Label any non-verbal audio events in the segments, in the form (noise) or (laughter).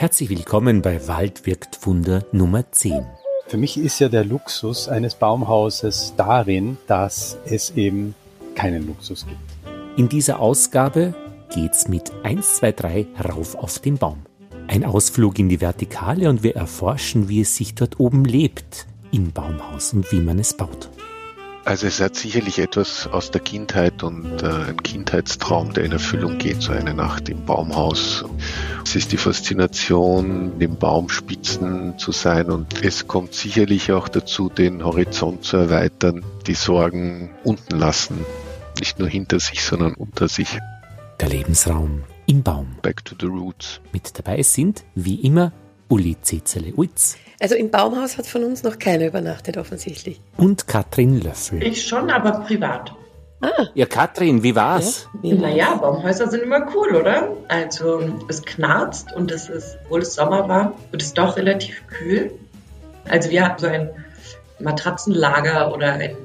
Herzlich willkommen bei Wald wirkt Wunder Nummer 10. Für mich ist ja der Luxus eines Baumhauses darin, dass es eben keinen Luxus gibt. In dieser Ausgabe geht's mit 1, 2, 3 rauf auf den Baum. Ein Ausflug in die Vertikale und wir erforschen, wie es sich dort oben lebt im Baumhaus und wie man es baut. Also es hat sicherlich etwas aus der Kindheit und äh, ein Kindheitstraum, der in Erfüllung geht, so eine Nacht im Baumhaus. Es ist die Faszination, den Baumspitzen zu sein und es kommt sicherlich auch dazu, den Horizont zu erweitern, die Sorgen unten lassen, nicht nur hinter sich, sondern unter sich. Der Lebensraum im Baum. Back to the roots. Mit dabei sind, wie immer, Uli Zezele-Uitz. Also im Baumhaus hat von uns noch keiner übernachtet, offensichtlich. Und Katrin Löffel. Ich schon, aber privat. Ah. Ja, Katrin, wie war's? Ja, naja, Baumhäuser sind immer cool, oder? Also es knarzt und es ist, obwohl es Sommer war, wird es doch relativ kühl. Also wir hatten so ein Matratzenlager oder ein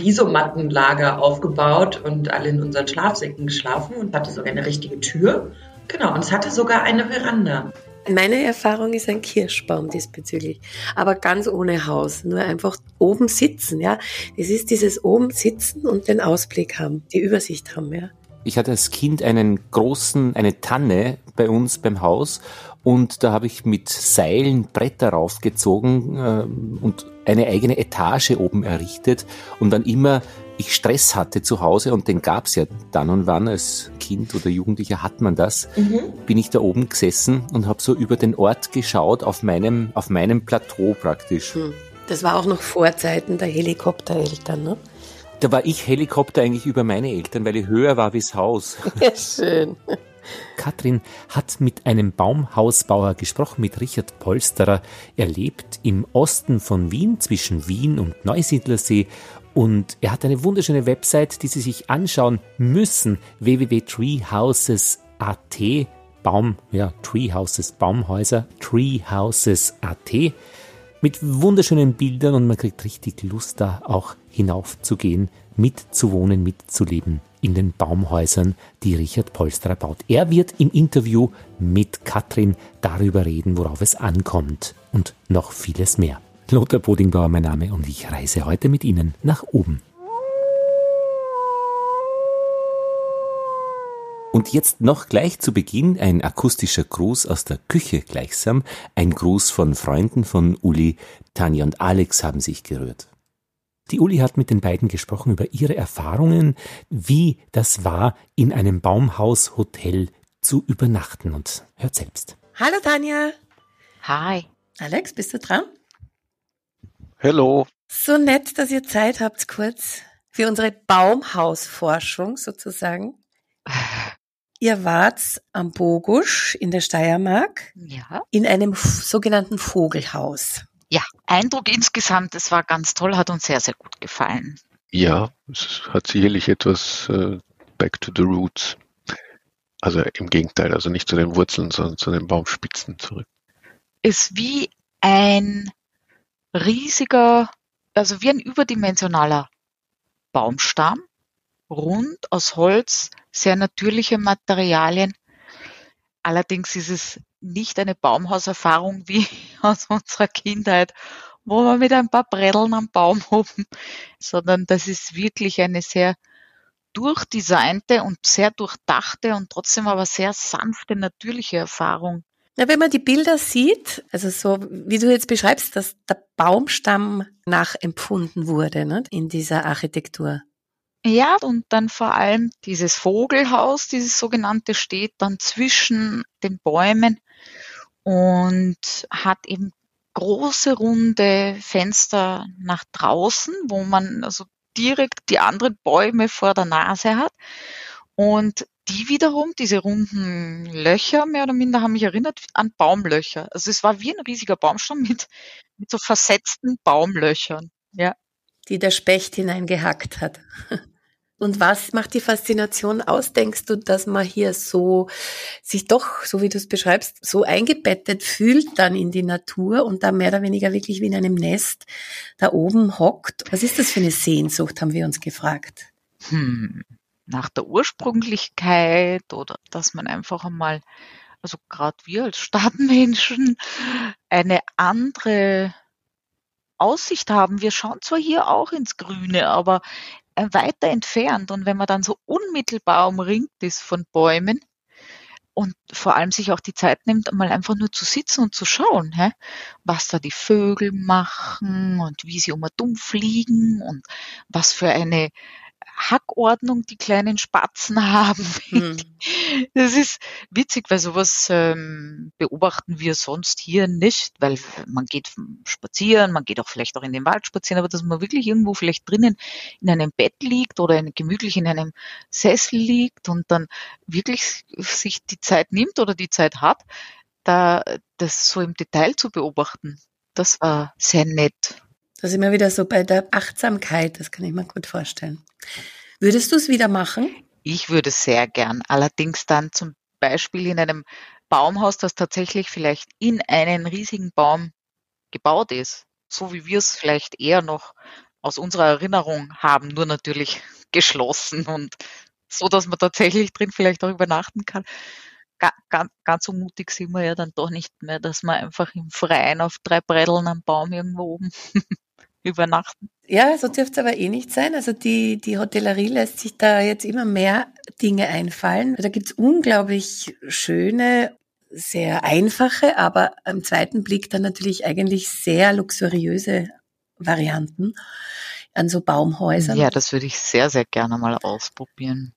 Isomattenlager aufgebaut und alle in unseren Schlafsäcken geschlafen und hatte sogar eine richtige Tür. Genau, und es hatte sogar eine Veranda. Meine Erfahrung ist ein Kirschbaum diesbezüglich, aber ganz ohne Haus, nur einfach oben sitzen, ja. Es ist dieses oben sitzen und den Ausblick haben, die Übersicht haben, ja. Ich hatte als Kind einen großen, eine Tanne bei uns beim Haus und da habe ich mit Seilen Bretter raufgezogen äh, und eine eigene Etage oben errichtet und dann immer ich Stress hatte zu Hause und den gab's ja dann und wann als Kind oder Jugendlicher hat man das, mhm. bin ich da oben gesessen und habe so über den Ort geschaut auf meinem auf meinem Plateau praktisch. Hm. Das war auch noch vor Zeiten der Helikoptereltern, ne? Da war ich Helikopter eigentlich über meine Eltern, weil ich höher war wie's Haus. (laughs) Ja, schön. Katrin hat mit einem Baumhausbauer gesprochen, mit Richard Polsterer. Er lebt im Osten von Wien, zwischen Wien und Neusiedlersee und er hat eine wunderschöne Website, die Sie sich anschauen müssen. www.treehouses.at Baum, ja, Treehouses, Baumhäuser, Treehouses.at mit wunderschönen Bildern und man kriegt richtig Lust da auch hinaufzugehen, mitzuwohnen, mitzuleben in den Baumhäusern, die Richard Polsterer baut. Er wird im Interview mit Katrin darüber reden, worauf es ankommt und noch vieles mehr. Lothar Bodingbauer mein Name und ich reise heute mit Ihnen nach oben. Und jetzt noch gleich zu Beginn ein akustischer Gruß aus der Küche gleichsam, ein Gruß von Freunden von Uli, Tanja und Alex haben sich gerührt. Die Uli hat mit den beiden gesprochen über ihre Erfahrungen, wie das war, in einem Baumhaushotel zu übernachten und hört selbst. Hallo Tanja. Hi. Alex, bist du dran? Hallo. So nett, dass ihr Zeit habt kurz für unsere Baumhausforschung sozusagen. Ihr wart am Bogusch in der Steiermark. Ja. In einem sogenannten Vogelhaus. Ja, Eindruck insgesamt, es war ganz toll, hat uns sehr, sehr gut gefallen. Ja, es hat sicherlich etwas äh, back to the roots. Also im Gegenteil, also nicht zu den Wurzeln, sondern zu den Baumspitzen zurück. Ist wie ein riesiger, also wie ein überdimensionaler Baumstamm, rund aus Holz, sehr natürliche Materialien. Allerdings ist es nicht eine Baumhauserfahrung wie (laughs) aus unserer Kindheit, wo wir mit ein paar Bretteln am Baum oben, sondern das ist wirklich eine sehr durchdesignte und sehr durchdachte und trotzdem aber sehr sanfte, natürliche Erfahrung. Ja, wenn man die Bilder sieht, also so wie du jetzt beschreibst, dass der Baumstamm nachempfunden wurde ne, in dieser Architektur. Ja, und dann vor allem dieses Vogelhaus, dieses sogenannte, steht dann zwischen den Bäumen und hat eben große runde Fenster nach draußen, wo man also direkt die anderen Bäume vor der Nase hat. Und die wiederum, diese runden Löcher, mehr oder minder, haben mich erinnert an Baumlöcher. Also es war wie ein riesiger Baumstamm mit, mit so versetzten Baumlöchern, ja. Die der Specht hineingehackt hat. Und was macht die Faszination aus? Denkst du, dass man hier so sich doch, so wie du es beschreibst, so eingebettet fühlt dann in die Natur und da mehr oder weniger wirklich wie in einem Nest da oben hockt? Was ist das für eine Sehnsucht, haben wir uns gefragt. Hm nach der Ursprünglichkeit oder dass man einfach einmal also gerade wir als Stadtmenschen, eine andere Aussicht haben. Wir schauen zwar hier auch ins Grüne, aber äh, weiter entfernt. Und wenn man dann so unmittelbar umringt ist von Bäumen, und vor allem sich auch die Zeit nimmt, mal einfach nur zu sitzen und zu schauen, hä? was da die Vögel machen und wie sie um dumm fliegen und was für eine Hackordnung die kleinen Spatzen haben. Hm. (laughs) Das ist witzig, weil sowas ähm, beobachten wir sonst hier nicht, weil man geht spazieren, man geht auch vielleicht auch in den Wald spazieren, aber dass man wirklich irgendwo vielleicht drinnen in einem Bett liegt oder in, gemütlich in einem Sessel liegt und dann wirklich sich die Zeit nimmt oder die Zeit hat, da das so im Detail zu beobachten, das war sehr nett. Da sind wir wieder so bei der Achtsamkeit, das kann ich mir gut vorstellen. Würdest du es wieder machen? Ich würde sehr gern. Allerdings dann zum Beispiel in einem Baumhaus, das tatsächlich vielleicht in einen riesigen Baum gebaut ist. So wie wir es vielleicht eher noch aus unserer Erinnerung haben, nur natürlich (laughs) geschlossen und so, dass man tatsächlich drin vielleicht auch übernachten kann. Ganz, ganz so mutig sind wir ja dann doch nicht mehr, dass man einfach im Freien auf drei Bretteln am Baum irgendwo oben übernachten. Ja, so dürfte es aber eh nicht sein. Also die, die Hotellerie lässt sich da jetzt immer mehr Dinge einfallen. Da gibt's unglaublich schöne, sehr einfache, aber am zweiten Blick dann natürlich eigentlich sehr luxuriöse Varianten an so Baumhäusern. Ja, das würde ich sehr, sehr gerne mal ausprobieren.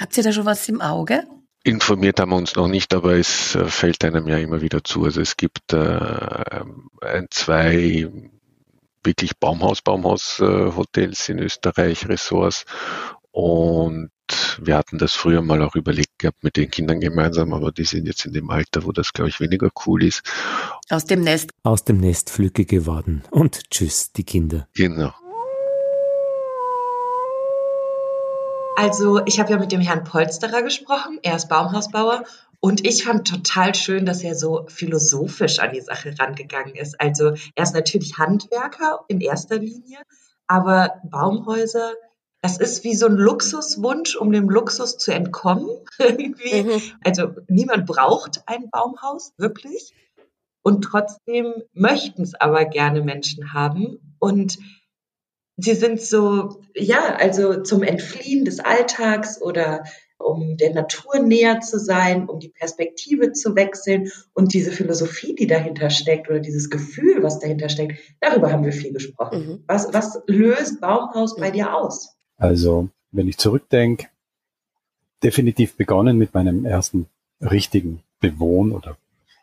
Habt ihr da schon was im Auge? Informiert haben wir uns noch nicht, aber es äh, fällt einem ja immer wieder zu. Also es gibt äh, ein, zwei wirklich Baumhaus, Baumhaus-Hotels in Österreich, Ressorts. Und wir hatten das früher mal auch überlegt gehabt mit den Kindern gemeinsam, aber die sind jetzt in dem Alter, wo das, glaube ich, weniger cool ist. Aus dem Nest. Aus dem Nest Flücke geworden. Und tschüss, die Kinder. Genau. Also ich habe ja mit dem Herrn Polsterer gesprochen, er ist Baumhausbauer und ich fand total schön, dass er so philosophisch an die Sache rangegangen ist. Also er ist natürlich Handwerker in erster Linie, aber Baumhäuser, das ist wie so ein Luxuswunsch, um dem Luxus zu entkommen. (laughs) Irgendwie. Mhm. Also niemand braucht ein Baumhaus, wirklich. Und trotzdem möchten es aber gerne Menschen haben. Und sie sind so, ja, also zum Entfliehen des Alltags oder um der Natur näher zu sein, um die Perspektive zu wechseln und diese Philosophie, die dahinter steckt oder dieses Gefühl, was dahinter steckt, darüber haben wir viel gesprochen. Mhm. Was, was löst Baumhaus bei dir aus? Also, wenn ich zurückdenke, definitiv begonnen mit meinem ersten richtigen Bewohn- oder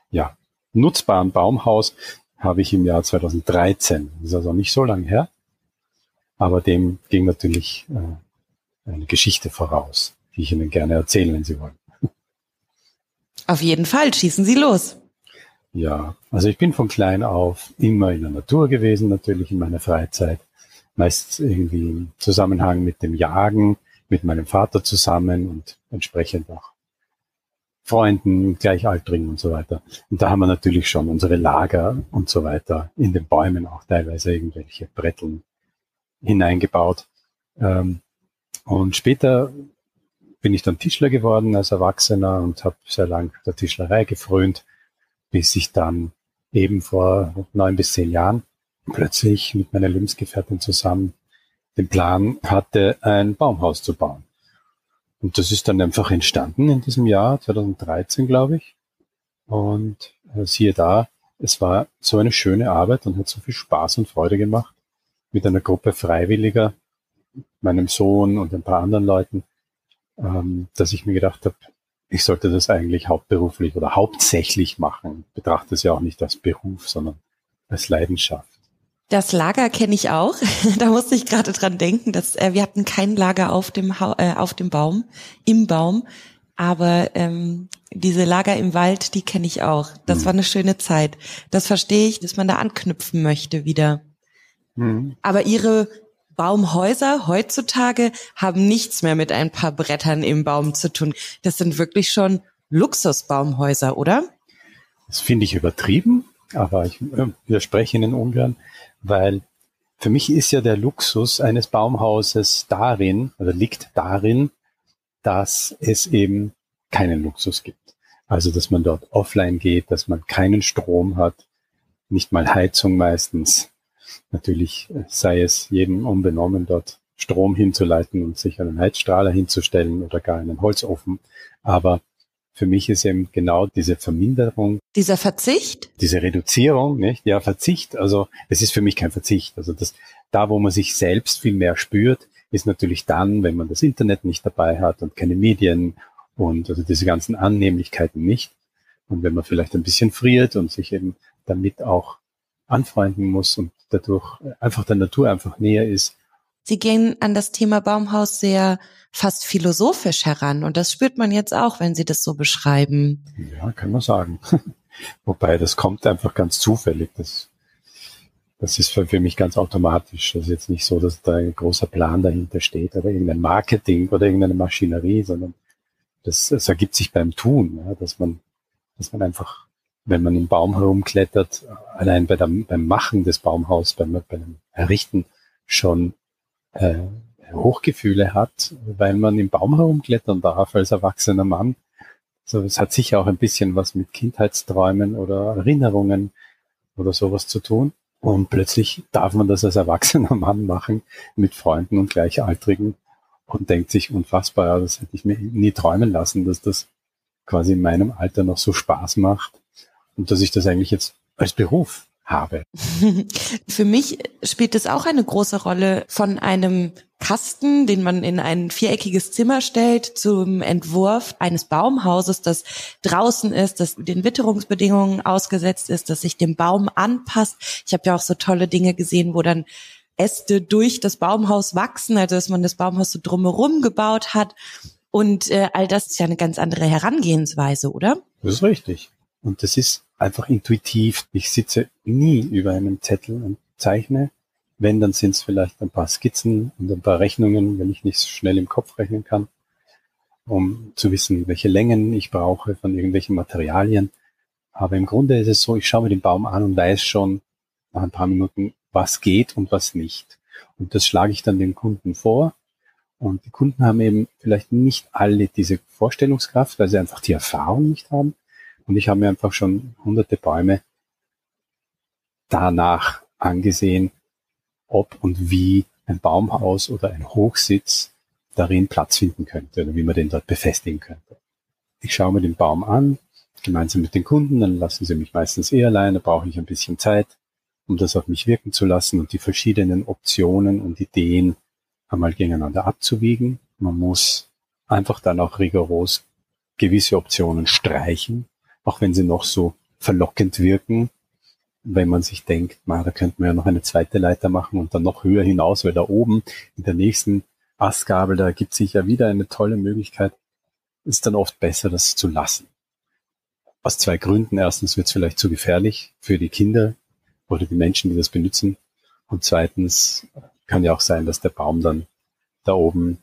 ja, nutzbaren Baumhaus habe ich im Jahr 2013. Das ist also nicht so lange her. Aber dem ging natürlich äh, eine Geschichte voraus die ich Ihnen gerne erzähle, wenn Sie wollen. Auf jeden Fall, schießen Sie los. Ja, also ich bin von klein auf immer in der Natur gewesen, natürlich in meiner Freizeit. Meist irgendwie im Zusammenhang mit dem Jagen, mit meinem Vater zusammen und entsprechend auch Freunden, Gleichaltrigen und so weiter. Und da haben wir natürlich schon unsere Lager und so weiter in den Bäumen auch teilweise irgendwelche Bretteln hineingebaut. Ähm, und später bin ich dann Tischler geworden als Erwachsener und habe sehr lang der Tischlerei gefrönt, bis ich dann eben vor neun bis zehn Jahren plötzlich mit meiner Lebensgefährtin zusammen den Plan hatte, ein Baumhaus zu bauen. Und das ist dann einfach entstanden in diesem Jahr, 2013, glaube ich. Und äh, siehe da, es war so eine schöne Arbeit und hat so viel Spaß und Freude gemacht mit einer Gruppe Freiwilliger, meinem Sohn und ein paar anderen Leuten, ähm, dass ich mir gedacht habe, ich sollte das eigentlich hauptberuflich oder hauptsächlich machen. Ich betrachte es ja auch nicht als Beruf, sondern als Leidenschaft. Das Lager kenne ich auch. (laughs) da musste ich gerade dran denken, dass äh, wir hatten kein Lager auf dem ha äh, auf dem Baum, im Baum, aber ähm, diese Lager im Wald, die kenne ich auch. Das hm. war eine schöne Zeit. Das verstehe ich, dass man da anknüpfen möchte wieder. Hm. Aber ihre Baumhäuser heutzutage haben nichts mehr mit ein paar Brettern im Baum zu tun. Das sind wirklich schon Luxusbaumhäuser, oder? Das finde ich übertrieben, aber ich äh, widerspreche Ihnen ungern, weil für mich ist ja der Luxus eines Baumhauses darin, oder liegt darin, dass es eben keinen Luxus gibt. Also, dass man dort offline geht, dass man keinen Strom hat, nicht mal Heizung meistens. Natürlich sei es jedem unbenommen, dort Strom hinzuleiten und sich einen Heizstrahler hinzustellen oder gar einen Holzofen. Aber für mich ist eben genau diese Verminderung. Dieser Verzicht? Diese Reduzierung, nicht? Ja, Verzicht. Also, es ist für mich kein Verzicht. Also, das, da, wo man sich selbst viel mehr spürt, ist natürlich dann, wenn man das Internet nicht dabei hat und keine Medien und also diese ganzen Annehmlichkeiten nicht. Und wenn man vielleicht ein bisschen friert und sich eben damit auch anfreunden muss und dadurch einfach der Natur einfach näher ist. Sie gehen an das Thema Baumhaus sehr fast philosophisch heran und das spürt man jetzt auch, wenn Sie das so beschreiben. Ja, kann man sagen. (laughs) Wobei das kommt einfach ganz zufällig. Das, das ist für, für mich ganz automatisch. Das ist jetzt nicht so, dass da ein großer Plan dahinter steht oder irgendein Marketing oder irgendeine Maschinerie, sondern das, das ergibt sich beim Tun, ja, dass man, dass man einfach, wenn man im Baum herumklettert, allein bei der, beim Machen des Baumhaus, beim, beim Errichten schon äh, Hochgefühle hat, weil man im Baum herumklettern darf als erwachsener Mann. So, es hat sicher auch ein bisschen was mit Kindheitsträumen oder Erinnerungen oder sowas zu tun. Und plötzlich darf man das als erwachsener Mann machen mit Freunden und Gleichaltrigen und denkt sich unfassbar, das hätte ich mir nie träumen lassen, dass das quasi in meinem Alter noch so Spaß macht und dass ich das eigentlich jetzt als Beruf habe. (laughs) Für mich spielt es auch eine große Rolle von einem Kasten, den man in ein viereckiges Zimmer stellt, zum Entwurf eines Baumhauses, das draußen ist, das den Witterungsbedingungen ausgesetzt ist, das sich dem Baum anpasst. Ich habe ja auch so tolle Dinge gesehen, wo dann Äste durch das Baumhaus wachsen, also dass man das Baumhaus so drumherum gebaut hat. Und äh, all das ist ja eine ganz andere Herangehensweise, oder? Das ist richtig. Und das ist einfach intuitiv. Ich sitze nie über einem Zettel und zeichne. Wenn, dann sind es vielleicht ein paar Skizzen und ein paar Rechnungen, wenn ich nicht so schnell im Kopf rechnen kann, um zu wissen, welche Längen ich brauche von irgendwelchen Materialien. Aber im Grunde ist es so, ich schaue mir den Baum an und weiß schon nach ein paar Minuten, was geht und was nicht. Und das schlage ich dann den Kunden vor. Und die Kunden haben eben vielleicht nicht alle diese Vorstellungskraft, weil sie einfach die Erfahrung nicht haben. Und ich habe mir einfach schon hunderte Bäume danach angesehen, ob und wie ein Baumhaus oder ein Hochsitz darin Platz finden könnte oder wie man den dort befestigen könnte. Ich schaue mir den Baum an, gemeinsam mit den Kunden, dann lassen sie mich meistens eher allein, da brauche ich ein bisschen Zeit, um das auf mich wirken zu lassen und die verschiedenen Optionen und Ideen einmal gegeneinander abzuwiegen. Man muss einfach dann auch rigoros gewisse Optionen streichen, auch wenn sie noch so verlockend wirken, wenn man sich denkt, man, da könnte man ja noch eine zweite Leiter machen und dann noch höher hinaus, weil da oben in der nächsten Astgabel, da gibt sich ja wieder eine tolle Möglichkeit, ist dann oft besser, das zu lassen. Aus zwei Gründen. Erstens wird es vielleicht zu gefährlich für die Kinder oder die Menschen, die das benutzen. Und zweitens kann ja auch sein, dass der Baum dann da oben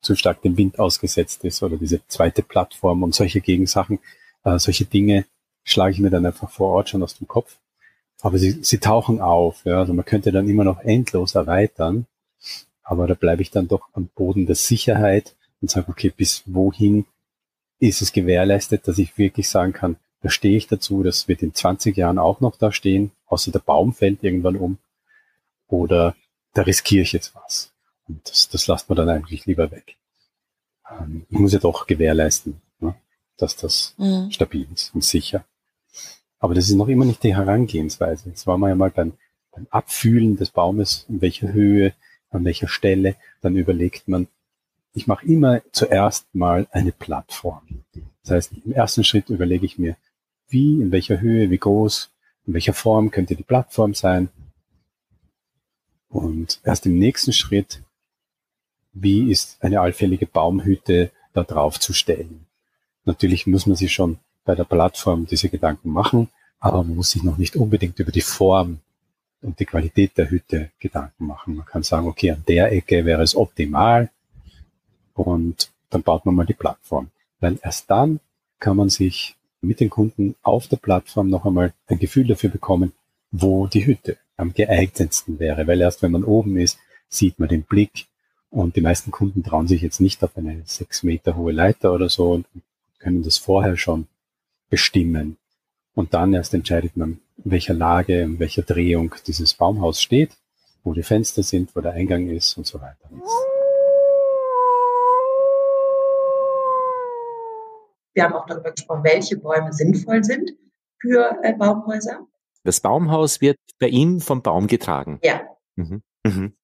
zu stark dem Wind ausgesetzt ist oder diese zweite Plattform und solche Gegensachen. Äh, solche Dinge schlage ich mir dann einfach vor Ort schon aus dem Kopf. Aber sie, sie tauchen auf. Ja? Also man könnte dann immer noch endlos erweitern. Aber da bleibe ich dann doch am Boden der Sicherheit und sage, okay, bis wohin ist es gewährleistet, dass ich wirklich sagen kann, da stehe ich dazu, das wird in 20 Jahren auch noch da stehen, außer der Baum fällt irgendwann um. Oder da riskiere ich jetzt was. Und das, das lasst man dann eigentlich lieber weg. Ähm, ich muss ja doch gewährleisten, dass das mhm. stabil ist und sicher. Aber das ist noch immer nicht die Herangehensweise. Jetzt waren wir ja mal beim, beim Abfühlen des Baumes, in welcher Höhe, an welcher Stelle. Dann überlegt man, ich mache immer zuerst mal eine Plattform. Das heißt, im ersten Schritt überlege ich mir, wie, in welcher Höhe, wie groß, in welcher Form könnte die Plattform sein. Und erst im nächsten Schritt, wie ist eine allfällige Baumhütte da drauf zu stellen. Natürlich muss man sich schon bei der Plattform diese Gedanken machen, aber man muss sich noch nicht unbedingt über die Form und die Qualität der Hütte Gedanken machen. Man kann sagen, okay, an der Ecke wäre es optimal und dann baut man mal die Plattform. Weil erst dann kann man sich mit den Kunden auf der Plattform noch einmal ein Gefühl dafür bekommen, wo die Hütte am geeignetsten wäre. Weil erst wenn man oben ist, sieht man den Blick und die meisten Kunden trauen sich jetzt nicht auf eine sechs Meter hohe Leiter oder so und können das vorher schon bestimmen. Und dann erst entscheidet man, in welcher Lage, in welcher Drehung dieses Baumhaus steht, wo die Fenster sind, wo der Eingang ist und so weiter. Wir haben auch darüber gesprochen, welche Bäume sinnvoll sind für äh, Baumhäuser. Das Baumhaus wird bei ihm vom Baum getragen. Ja. Mhm. Mhm.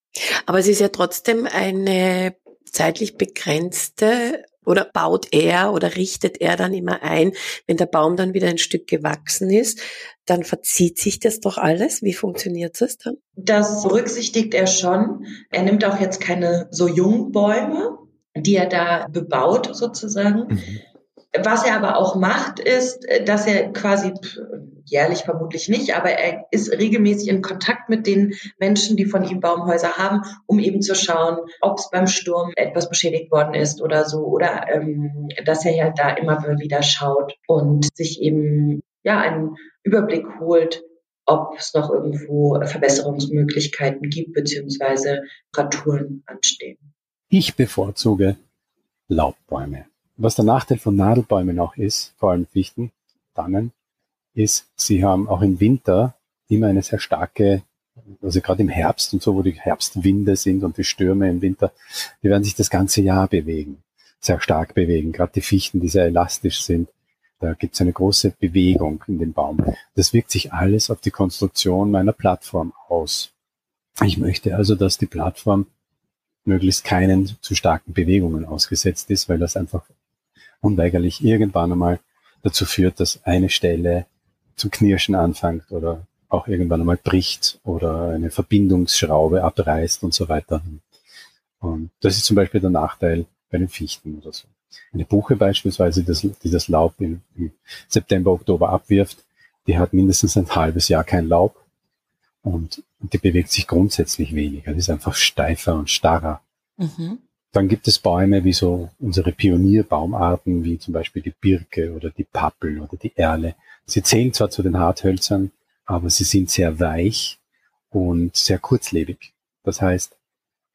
Aber es ist ja trotzdem eine zeitlich begrenzte oder baut er oder richtet er dann immer ein, wenn der Baum dann wieder ein Stück gewachsen ist, dann verzieht sich das doch alles. Wie funktioniert das dann? Das berücksichtigt er schon. Er nimmt auch jetzt keine so jungen Bäume, die er da bebaut sozusagen. Mhm. Was er aber auch macht, ist, dass er quasi jährlich vermutlich nicht, aber er ist regelmäßig in Kontakt mit den Menschen, die von ihm Baumhäuser haben, um eben zu schauen, ob es beim Sturm etwas beschädigt worden ist oder so, oder ähm, dass er ja da immer wieder schaut und sich eben ja einen Überblick holt, ob es noch irgendwo Verbesserungsmöglichkeiten gibt, beziehungsweise Reparaturen anstehen. Ich bevorzuge Laubbäume. Was der Nachteil von Nadelbäumen auch ist, vor allem Fichten, Tannen, ist, sie haben auch im Winter immer eine sehr starke, also gerade im Herbst und so, wo die Herbstwinde sind und die Stürme im Winter, die werden sich das ganze Jahr bewegen, sehr stark bewegen. Gerade die Fichten, die sehr elastisch sind, da gibt es eine große Bewegung in dem Baum. Das wirkt sich alles auf die Konstruktion meiner Plattform aus. Ich möchte also, dass die Plattform möglichst keinen zu starken Bewegungen ausgesetzt ist, weil das einfach unweigerlich irgendwann einmal dazu führt, dass eine Stelle zum Knirschen anfängt oder auch irgendwann einmal bricht oder eine Verbindungsschraube abreißt und so weiter. Und das ist zum Beispiel der Nachteil bei den Fichten oder so. Eine Buche beispielsweise, die das Laub im, September, Oktober abwirft, die hat mindestens ein halbes Jahr kein Laub und, und die bewegt sich grundsätzlich weniger. Die ist einfach steifer und starrer. Mhm. Dann gibt es Bäume wie so unsere Pionierbaumarten, wie zum Beispiel die Birke oder die Pappel oder die Erle. Sie zählen zwar zu den Harthölzern, aber sie sind sehr weich und sehr kurzlebig. Das heißt,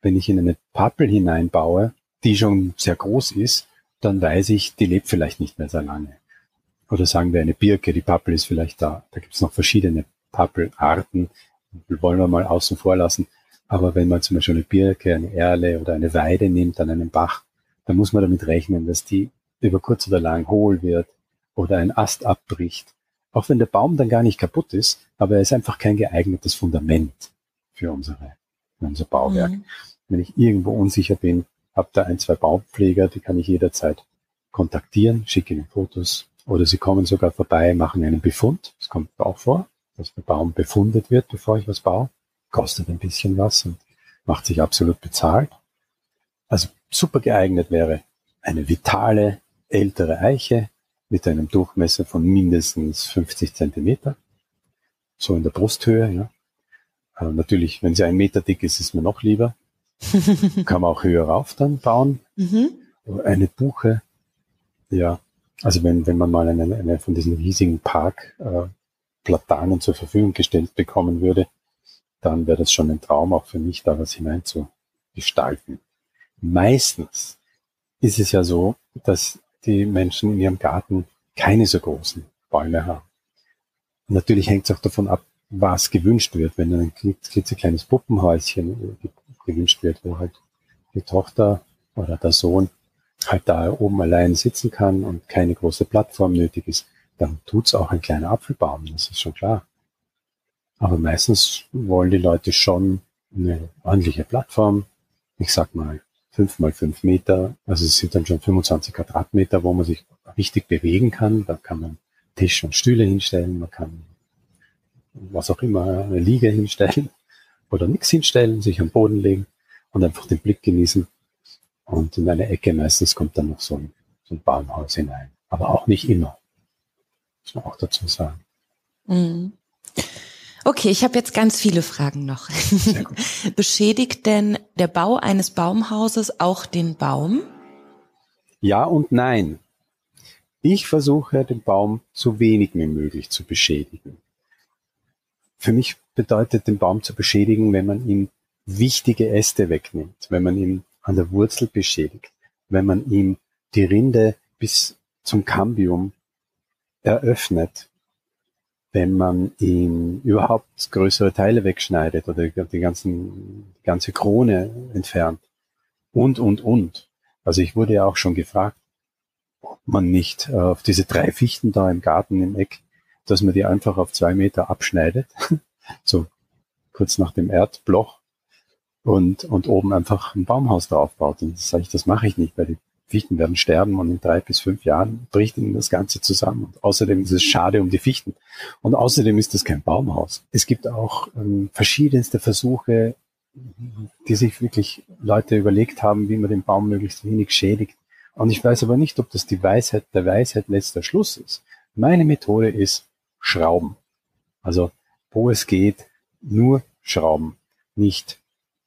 wenn ich in eine Pappel hineinbaue, die schon sehr groß ist, dann weiß ich, die lebt vielleicht nicht mehr sehr lange. Oder sagen wir eine Birke, die Pappel ist vielleicht da. Da gibt es noch verschiedene Pappelarten, wollen wir mal außen vor lassen. Aber wenn man zum Beispiel eine Birke, eine Erle oder eine Weide nimmt an einem Bach, dann muss man damit rechnen, dass die über kurz oder lang hohl wird oder ein Ast abbricht. Auch wenn der Baum dann gar nicht kaputt ist, aber er ist einfach kein geeignetes Fundament für unsere, für unser Bauwerk. Mhm. Wenn ich irgendwo unsicher bin, habe da ein, zwei Baumpfleger, die kann ich jederzeit kontaktieren, schicke ihnen Fotos oder sie kommen sogar vorbei, machen einen Befund. Das kommt auch vor, dass der Baum befundet wird, bevor ich was baue kostet ein bisschen was und macht sich absolut bezahlt. Also super geeignet wäre eine vitale ältere Eiche mit einem Durchmesser von mindestens 50 Zentimeter, so in der Brusthöhe. Ja. Äh, natürlich, wenn sie ein Meter dick ist, ist mir noch lieber. (laughs) Kann man auch höher rauf dann bauen. Mhm. Eine Buche, ja, also wenn, wenn man mal eine, eine von diesen riesigen Parkplatanen äh, zur Verfügung gestellt bekommen würde, dann wäre das schon ein Traum auch für mich, da was hinein zu gestalten. Meistens ist es ja so, dass die Menschen in ihrem Garten keine so großen Bäume haben. Natürlich hängt es auch davon ab, was gewünscht wird. Wenn ein klitzekleines Puppenhäuschen gewünscht wird, wo halt die Tochter oder der Sohn halt da oben allein sitzen kann und keine große Plattform nötig ist, dann tut's auch ein kleiner Apfelbaum, das ist schon klar. Aber meistens wollen die Leute schon eine ordentliche Plattform. Ich sag mal fünf mal fünf Meter. Also es sind dann schon 25 Quadratmeter, wo man sich richtig bewegen kann. Da kann man Tisch und Stühle hinstellen. Man kann was auch immer, eine Liege hinstellen (laughs) oder nichts hinstellen, sich am Boden legen und einfach den Blick genießen. Und in einer Ecke meistens kommt dann noch so ein, so ein Baumhaus hinein. Aber auch nicht immer. Muss man auch dazu sagen. Mhm. Okay, ich habe jetzt ganz viele Fragen noch. (laughs) Beschädigt denn der Bau eines Baumhauses auch den Baum? Ja und nein. Ich versuche, den Baum so wenig wie möglich zu beschädigen. Für mich bedeutet, den Baum zu beschädigen, wenn man ihm wichtige Äste wegnimmt, wenn man ihn an der Wurzel beschädigt, wenn man ihm die Rinde bis zum Cambium eröffnet, wenn man ihm überhaupt größere Teile wegschneidet oder die, ganzen, die ganze Krone entfernt. Und, und, und. Also ich wurde ja auch schon gefragt, ob man nicht äh, auf diese drei Fichten da im Garten im Eck, dass man die einfach auf zwei Meter abschneidet, (laughs) so kurz nach dem Erdbloch und, und oben einfach ein Baumhaus draufbaut. Und das sage ich, das mache ich nicht, weil die Fichten werden sterben und in drei bis fünf Jahren bricht ihnen das Ganze zusammen. Und außerdem ist es schade um die Fichten. Und außerdem ist das kein Baumhaus. Es gibt auch ähm, verschiedenste Versuche, die sich wirklich Leute überlegt haben, wie man den Baum möglichst wenig schädigt. Und ich weiß aber nicht, ob das die Weisheit der Weisheit letzter Schluss ist. Meine Methode ist Schrauben. Also, wo es geht, nur Schrauben. Nicht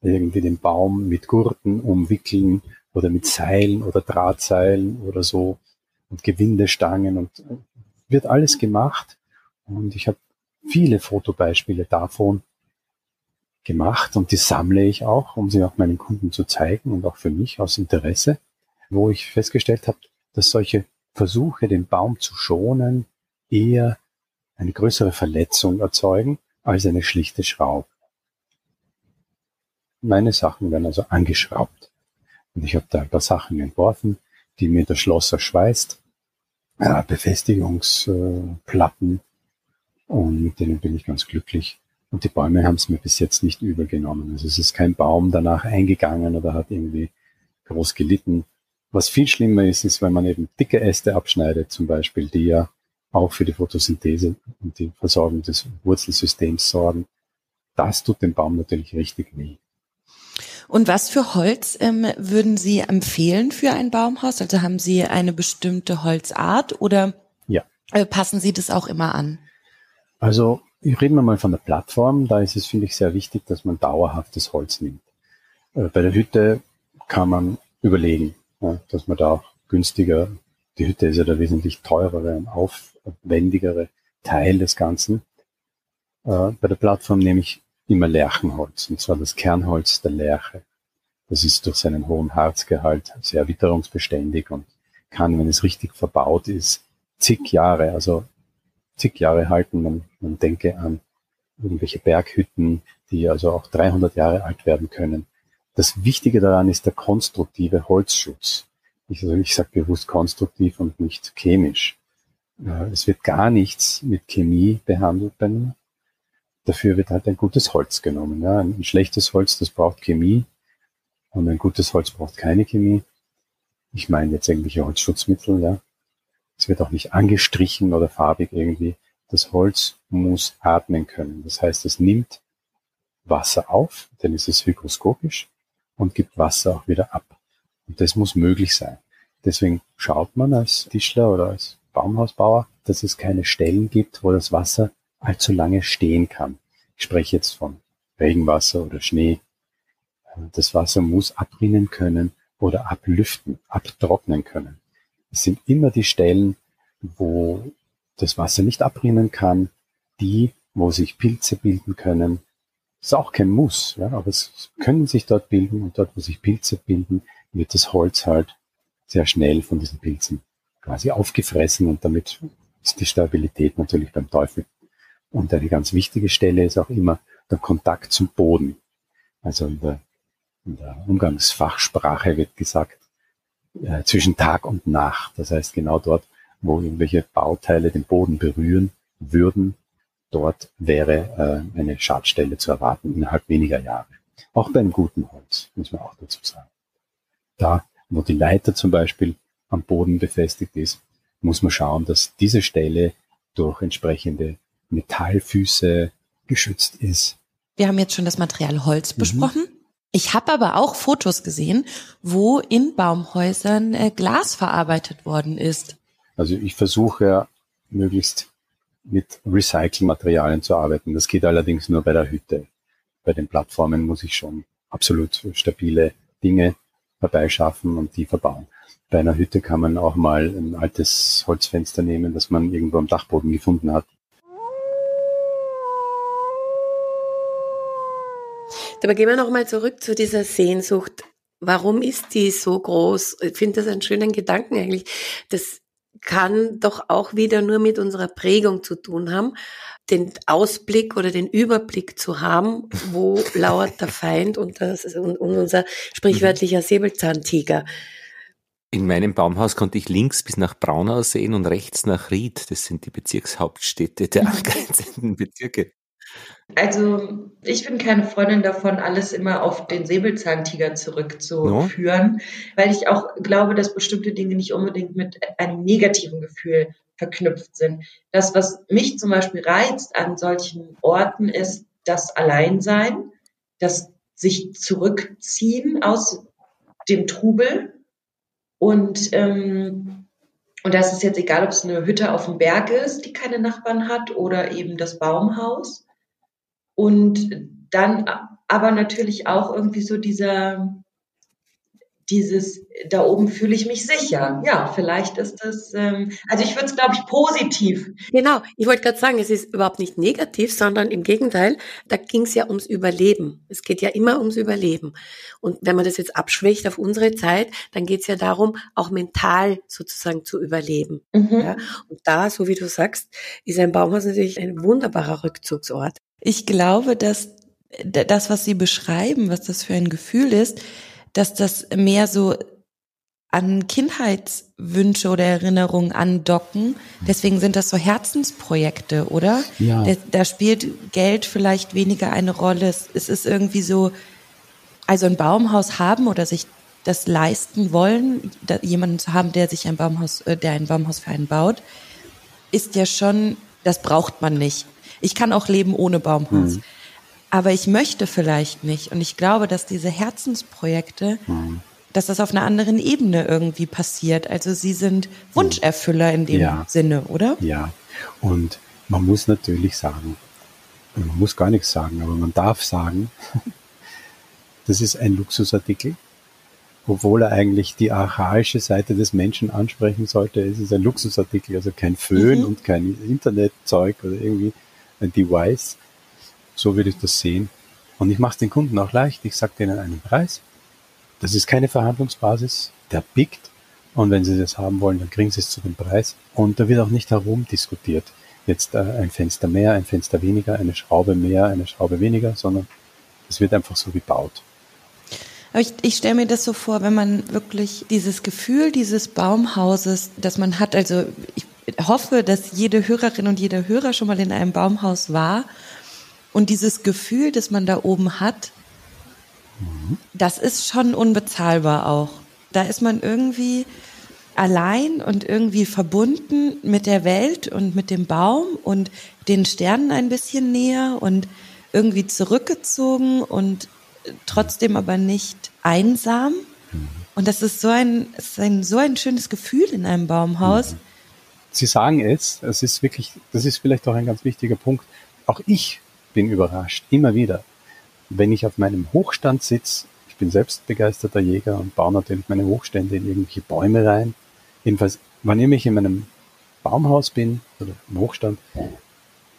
irgendwie den Baum mit Gurten umwickeln oder mit Seilen oder Drahtseilen oder so und Gewindestangen und äh, wird alles gemacht. Und ich habe viele Fotobeispiele davon gemacht und die sammle ich auch, um sie auch meinen Kunden zu zeigen und auch für mich aus Interesse, wo ich festgestellt habe, dass solche Versuche, den Baum zu schonen, eher eine größere Verletzung erzeugen als eine schlichte Schraube. Meine Sachen werden also angeschraubt. Und ich habe da ein paar Sachen entworfen, die mir das Schlosser schweißt, äh, Befestigungsplatten und mit denen bin ich ganz glücklich. Und die Bäume haben es mir bis jetzt nicht übergenommen. Also es ist kein Baum danach eingegangen oder hat irgendwie groß gelitten. Was viel schlimmer ist, ist, wenn man eben dicke Äste abschneidet, zum Beispiel, die ja auch für die Photosynthese und die Versorgung des Wurzelsystems sorgen. Das tut dem Baum natürlich richtig weh. Und was für Holz ähm, würden Sie empfehlen für ein Baumhaus? Also haben Sie eine bestimmte Holzart oder ja. äh, passen Sie das auch immer an? Also ich rede mal von der Plattform. Da ist es, finde ich, sehr wichtig, dass man dauerhaftes Holz nimmt. Äh, bei der Hütte kann man überlegen, ja, dass man da auch günstiger, die Hütte ist ja der wesentlich teurere und aufwendigere Teil des Ganzen. Äh, bei der Plattform nehme ich immer Lärchenholz, und zwar das Kernholz der Lärche. Das ist durch seinen hohen Harzgehalt sehr witterungsbeständig und kann, wenn es richtig verbaut ist, zig Jahre, also zig Jahre halten. Man, man denke an irgendwelche Berghütten, die also auch 300 Jahre alt werden können. Das Wichtige daran ist der konstruktive Holzschutz. Ich, also ich sage bewusst konstruktiv und nicht chemisch. Es wird gar nichts mit Chemie behandelt bei mir. Dafür wird halt ein gutes Holz genommen. Ja. Ein schlechtes Holz, das braucht Chemie und ein gutes Holz braucht keine Chemie. Ich meine jetzt irgendwelche Holzschutzmittel, ja. Es wird auch nicht angestrichen oder farbig irgendwie. Das Holz muss atmen können. Das heißt, es nimmt Wasser auf, denn es ist hygroskopisch und gibt Wasser auch wieder ab. Und das muss möglich sein. Deswegen schaut man als Tischler oder als Baumhausbauer, dass es keine Stellen gibt, wo das Wasser allzu lange stehen kann. Ich spreche jetzt von Regenwasser oder Schnee. Das Wasser muss abrinnen können oder ablüften, abtrocknen können. Es sind immer die Stellen, wo das Wasser nicht abrinnen kann, die, wo sich Pilze bilden können. Das ist auch kein Muss, ja, aber es können sich dort bilden und dort, wo sich Pilze bilden, wird das Holz halt sehr schnell von diesen Pilzen quasi aufgefressen und damit ist die Stabilität natürlich beim Teufel. Und eine ganz wichtige Stelle ist auch immer der Kontakt zum Boden. Also in der, in der Umgangsfachsprache wird gesagt, äh, zwischen Tag und Nacht. Das heißt, genau dort, wo irgendwelche Bauteile den Boden berühren würden, dort wäre äh, eine Schadstelle zu erwarten innerhalb weniger Jahre. Auch beim guten Holz, muss man auch dazu sagen. Da, wo die Leiter zum Beispiel am Boden befestigt ist, muss man schauen, dass diese Stelle durch entsprechende Metallfüße geschützt ist. Wir haben jetzt schon das Material Holz mhm. besprochen. Ich habe aber auch Fotos gesehen, wo in Baumhäusern äh, Glas verarbeitet worden ist. Also ich versuche ja möglichst mit Recyclingmaterialien zu arbeiten. Das geht allerdings nur bei der Hütte. Bei den Plattformen muss ich schon absolut stabile Dinge herbeischaffen und die verbauen. Bei einer Hütte kann man auch mal ein altes Holzfenster nehmen, das man irgendwo am Dachboden gefunden hat Aber gehen wir nochmal zurück zu dieser Sehnsucht. Warum ist die so groß? Ich finde das einen schönen Gedanken eigentlich, dass kann doch auch wieder nur mit unserer Prägung zu tun haben, den Ausblick oder den Überblick zu haben, wo (laughs) lauert der Feind und, das, und, und unser sprichwörtlicher Säbelzahntiger. In meinem Baumhaus konnte ich links bis nach Braunau sehen und rechts nach Ried. Das sind die Bezirkshauptstädte der (laughs) angrenzenden Bezirke. Also ich bin keine Freundin davon, alles immer auf den Säbelzahntiger zurückzuführen, no. weil ich auch glaube, dass bestimmte Dinge nicht unbedingt mit einem negativen Gefühl verknüpft sind. Das, was mich zum Beispiel reizt an solchen Orten, ist das Alleinsein, das sich zurückziehen aus dem Trubel und ähm, und das ist jetzt egal, ob es eine Hütte auf dem Berg ist, die keine Nachbarn hat, oder eben das Baumhaus. Und dann aber natürlich auch irgendwie so dieser, dieses, da oben fühle ich mich sicher. Ja, vielleicht ist das, ähm, also ich würde es, glaube ich, positiv. Genau, ich wollte gerade sagen, es ist überhaupt nicht negativ, sondern im Gegenteil, da ging es ja ums Überleben. Es geht ja immer ums Überleben. Und wenn man das jetzt abschwächt auf unsere Zeit, dann geht es ja darum, auch mental sozusagen zu überleben. Mhm. Ja? Und da, so wie du sagst, ist ein Baumhaus natürlich ein wunderbarer Rückzugsort. Ich glaube, dass das, was Sie beschreiben, was das für ein Gefühl ist, dass das mehr so an Kindheitswünsche oder Erinnerungen andocken. Deswegen sind das so Herzensprojekte, oder? Ja. Da, da spielt Geld vielleicht weniger eine Rolle. Es, es ist irgendwie so, also ein Baumhaus haben oder sich das leisten wollen, jemanden zu haben, der sich ein Baumhaus, äh, der ein Baumhaus für einen baut, ist ja schon, das braucht man nicht. Ich kann auch leben ohne Baumhaus. Mhm. Aber ich möchte vielleicht nicht. Und ich glaube, dass diese Herzensprojekte, mhm. dass das auf einer anderen Ebene irgendwie passiert. Also sie sind Wunscherfüller in dem ja. Sinne, oder? Ja. Und man muss natürlich sagen, man muss gar nichts sagen, aber man darf sagen, (laughs) das ist ein Luxusartikel obwohl er eigentlich die archaische Seite des Menschen ansprechen sollte. Es ist ein Luxusartikel, also kein Föhn mhm. und kein Internetzeug oder irgendwie ein Device. So würde ich das sehen. Und ich mache es den Kunden auch leicht. Ich sage denen einen Preis. Das ist keine Verhandlungsbasis. Der pickt. Und wenn sie das haben wollen, dann kriegen sie es zu dem Preis. Und da wird auch nicht herumdiskutiert. Jetzt äh, ein Fenster mehr, ein Fenster weniger, eine Schraube mehr, eine Schraube weniger, sondern es wird einfach so gebaut. Aber ich, ich stelle mir das so vor, wenn man wirklich dieses Gefühl dieses Baumhauses, das man hat, also ich hoffe, dass jede Hörerin und jeder Hörer schon mal in einem Baumhaus war und dieses Gefühl, das man da oben hat, das ist schon unbezahlbar auch. Da ist man irgendwie allein und irgendwie verbunden mit der Welt und mit dem Baum und den Sternen ein bisschen näher und irgendwie zurückgezogen und trotzdem aber nicht einsam. Und das ist so ein, ist ein, so ein schönes Gefühl in einem Baumhaus. Sie sagen es, es ist wirklich, das ist vielleicht auch ein ganz wichtiger Punkt. Auch ich bin überrascht, immer wieder, wenn ich auf meinem Hochstand sitze, ich bin selbst begeisterter Jäger und baue natürlich meine Hochstände in irgendwelche Bäume rein. Jedenfalls, wann ich in meinem Baumhaus bin oder im Hochstand,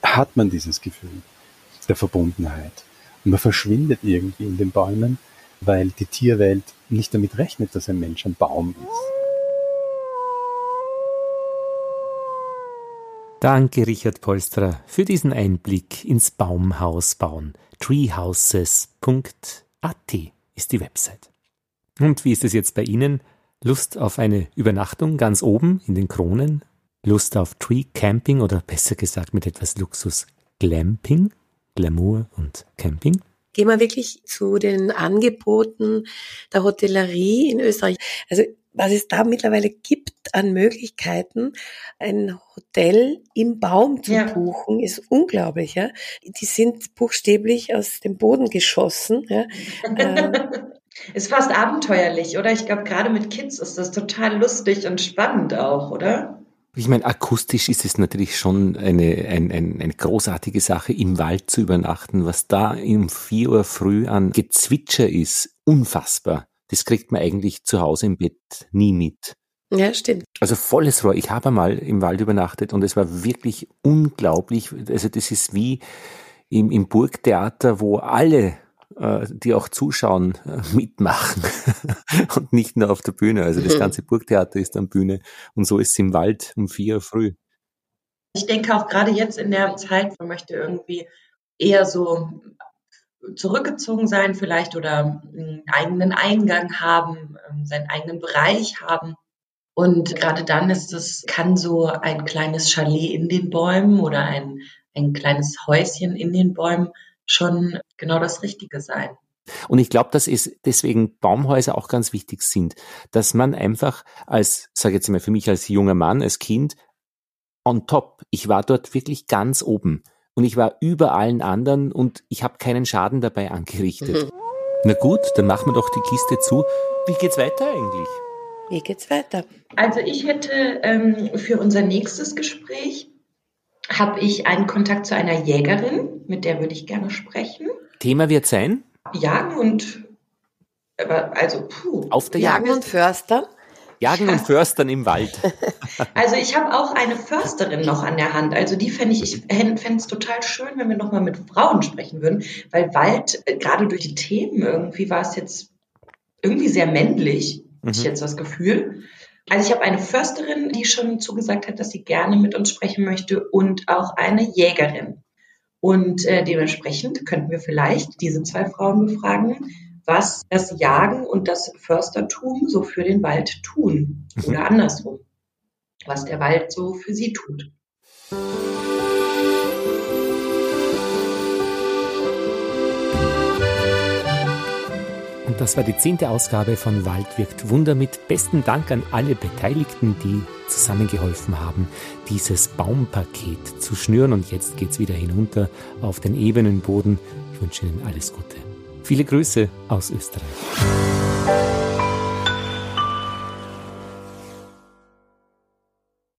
hat man dieses Gefühl der Verbundenheit. Und man verschwindet irgendwie in den Bäumen, weil die Tierwelt nicht damit rechnet, dass ein Mensch ein Baum ist. Danke, Richard Polsterer, für diesen Einblick ins Baumhaus bauen. treehouses.at ist die Website. Und wie ist es jetzt bei Ihnen? Lust auf eine Übernachtung ganz oben in den Kronen? Lust auf Tree Camping oder besser gesagt mit etwas Luxus Glamping? Glamour und Camping? Gehen wir wirklich zu den Angeboten der Hotellerie in Österreich. Also was es da mittlerweile gibt an Möglichkeiten, ein Hotel im Baum zu ja. buchen, ist unglaublich. Ja? Die sind buchstäblich aus dem Boden geschossen. Ja? (laughs) ist fast abenteuerlich, oder? Ich glaube, gerade mit Kids ist das total lustig und spannend auch, oder? Ich meine, akustisch ist es natürlich schon eine, ein, ein, eine großartige Sache, im Wald zu übernachten. Was da um vier Uhr früh an Gezwitscher ist, unfassbar. Das kriegt man eigentlich zu Hause im Bett nie mit. Ja, stimmt. Also volles Rohr. Ich habe mal im Wald übernachtet und es war wirklich unglaublich. Also das ist wie im, im Burgtheater, wo alle äh, die auch zuschauen, äh, mitmachen (laughs) und nicht nur auf der Bühne. Also das mhm. ganze Burgtheater ist am Bühne und so ist es im Wald um vier Uhr früh. Ich denke auch gerade jetzt in der Zeit, man möchte irgendwie eher so zurückgezogen sein vielleicht oder einen eigenen Eingang haben, ähm, seinen eigenen Bereich haben. Und gerade dann ist es, kann so ein kleines Chalet in den Bäumen oder ein, ein kleines Häuschen in den Bäumen schon genau das Richtige sein. Und ich glaube, dass es deswegen Baumhäuser auch ganz wichtig sind, dass man einfach als, sage jetzt mal für mich als junger Mann, als Kind, on top, ich war dort wirklich ganz oben und ich war über allen anderen und ich habe keinen Schaden dabei angerichtet. Mhm. Na gut, dann machen wir doch die Kiste zu. Wie geht's weiter eigentlich? Wie geht's weiter? Also ich hätte ähm, für unser nächstes Gespräch habe ich einen Kontakt zu einer Jägerin, mit der würde ich gerne sprechen. Thema wird sein? Jagen und also puh. Auf der Jagen Jagd. und Förster. Jagen und Förstern im Wald. (laughs) Also ich habe auch eine Försterin noch an der Hand. Also die fände ich, ich fände es total schön, wenn wir nochmal mit Frauen sprechen würden, weil Wald, äh, gerade durch die Themen irgendwie war es jetzt irgendwie sehr männlich, mhm. ich jetzt das Gefühl. Also ich habe eine Försterin, die schon zugesagt hat, dass sie gerne mit uns sprechen möchte und auch eine Jägerin. Und äh, dementsprechend könnten wir vielleicht diese zwei Frauen befragen, was das Jagen und das Förstertum so für den Wald tun oder andersrum, was der Wald so für sie tut. Und das war die zehnte Ausgabe von Wald wirkt Wunder mit besten Dank an alle Beteiligten, die zusammengeholfen haben, dieses Baumpaket zu schnüren. Und jetzt geht's wieder hinunter auf den ebenen Boden. Ich wünsche Ihnen alles Gute. Viele Grüße aus Österreich.